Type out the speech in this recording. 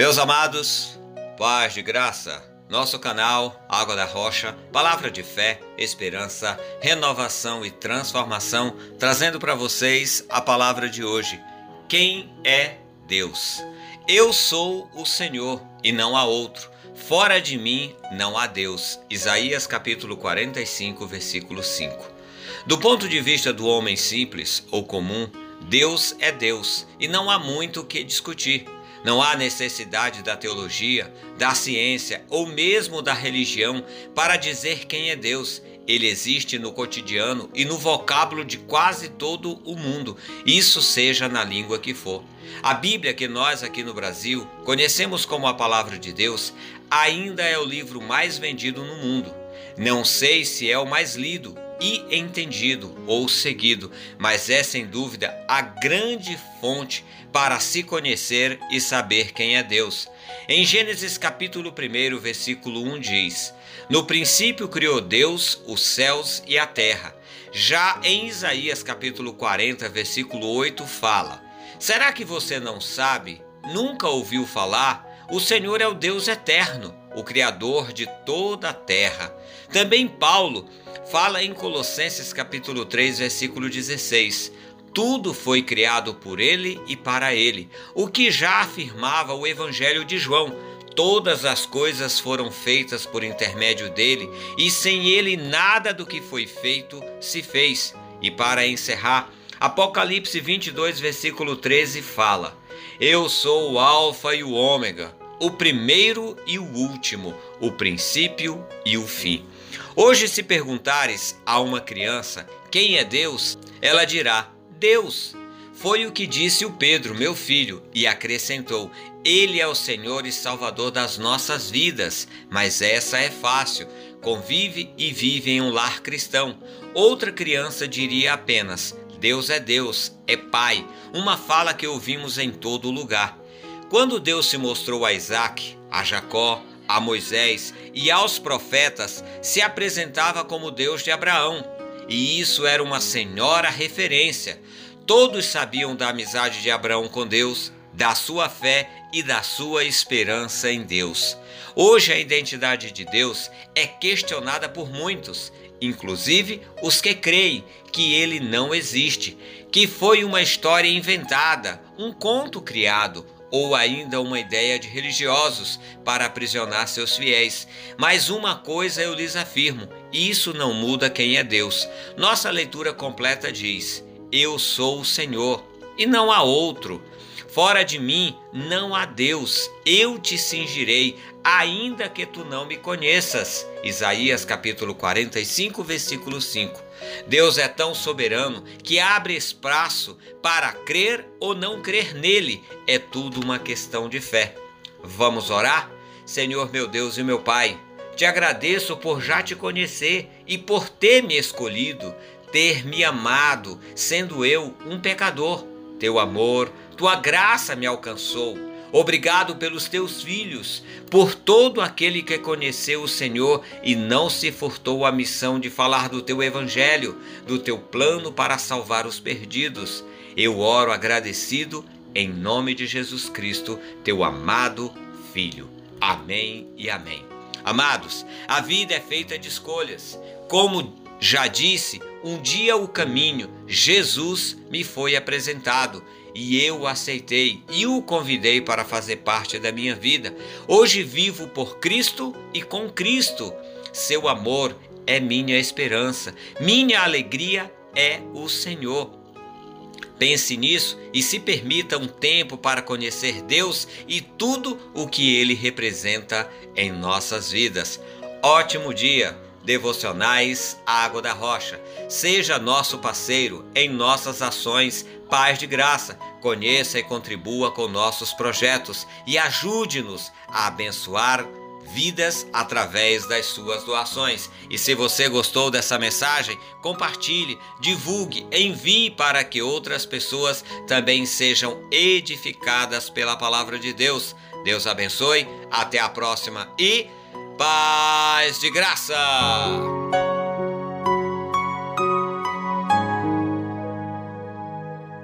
Meus amados, paz de graça, nosso canal Água da Rocha, palavra de fé, esperança, renovação e transformação, trazendo para vocês a palavra de hoje. Quem é Deus? Eu sou o Senhor e não há outro. Fora de mim não há Deus. Isaías capítulo 45, versículo 5. Do ponto de vista do homem simples ou comum, Deus é Deus e não há muito o que discutir. Não há necessidade da teologia, da ciência ou mesmo da religião para dizer quem é Deus. Ele existe no cotidiano e no vocábulo de quase todo o mundo, isso seja na língua que for. A Bíblia, que nós aqui no Brasil conhecemos como a Palavra de Deus, ainda é o livro mais vendido no mundo. Não sei se é o mais lido, e entendido ou seguido, mas é sem dúvida a grande fonte para se conhecer e saber quem é Deus. Em Gênesis capítulo 1, versículo 1 diz: No princípio criou Deus os céus e a terra. Já em Isaías capítulo 40, versículo 8 fala: Será que você não sabe? Nunca ouviu falar? O Senhor é o Deus eterno, o Criador de toda a terra. Também Paulo fala em Colossenses capítulo 3, versículo 16. Tudo foi criado por ele e para ele, o que já afirmava o Evangelho de João. Todas as coisas foram feitas por intermédio dele, e sem ele nada do que foi feito se fez. E para encerrar, Apocalipse 22, versículo 13 fala: Eu sou o Alfa e o Ômega, o primeiro e o último, o princípio e o fim. Hoje, se perguntares a uma criança quem é Deus, ela dirá: Deus. Foi o que disse o Pedro, meu filho, e acrescentou: Ele é o Senhor e Salvador das nossas vidas. Mas essa é fácil. Convive e vive em um lar cristão. Outra criança diria apenas: Deus é Deus, é Pai, uma fala que ouvimos em todo lugar. Quando Deus se mostrou a Isaac, a Jacó, a Moisés e aos profetas, se apresentava como Deus de Abraão. E isso era uma senhora referência. Todos sabiam da amizade de Abraão com Deus, da sua fé e da sua esperança em Deus. Hoje a identidade de Deus é questionada por muitos, inclusive os que creem que ele não existe, que foi uma história inventada, um conto criado, ou ainda uma ideia de religiosos para aprisionar seus fiéis. Mas uma coisa eu lhes afirmo: isso não muda quem é Deus. Nossa leitura completa diz: Eu sou o Senhor e não há outro. Fora de mim não há Deus. Eu te cingirei, ainda que tu não me conheças. Isaías capítulo 45, versículo 5. Deus é tão soberano que abre espaço para crer ou não crer nele. É tudo uma questão de fé. Vamos orar? Senhor meu Deus e meu Pai, te agradeço por já te conhecer e por ter me escolhido, ter me amado, sendo eu um pecador. Teu amor, tua graça me alcançou Obrigado pelos teus filhos, por todo aquele que conheceu o Senhor e não se furtou a missão de falar do teu evangelho, do teu plano para salvar os perdidos. Eu oro agradecido em nome de Jesus Cristo, teu amado Filho. Amém e amém. Amados, a vida é feita de escolhas. Como já disse, um dia o caminho, Jesus, me foi apresentado e eu o aceitei e o convidei para fazer parte da minha vida. Hoje vivo por Cristo e com Cristo. Seu amor é minha esperança, minha alegria é o Senhor. Pense nisso e se permita um tempo para conhecer Deus e tudo o que Ele representa em nossas vidas. Ótimo dia! Devocionais Água da Rocha. Seja nosso parceiro em nossas ações Paz de Graça. Conheça e contribua com nossos projetos e ajude-nos a abençoar vidas através das suas doações. E se você gostou dessa mensagem, compartilhe, divulgue, envie para que outras pessoas também sejam edificadas pela palavra de Deus. Deus abençoe, até a próxima e paz de graça!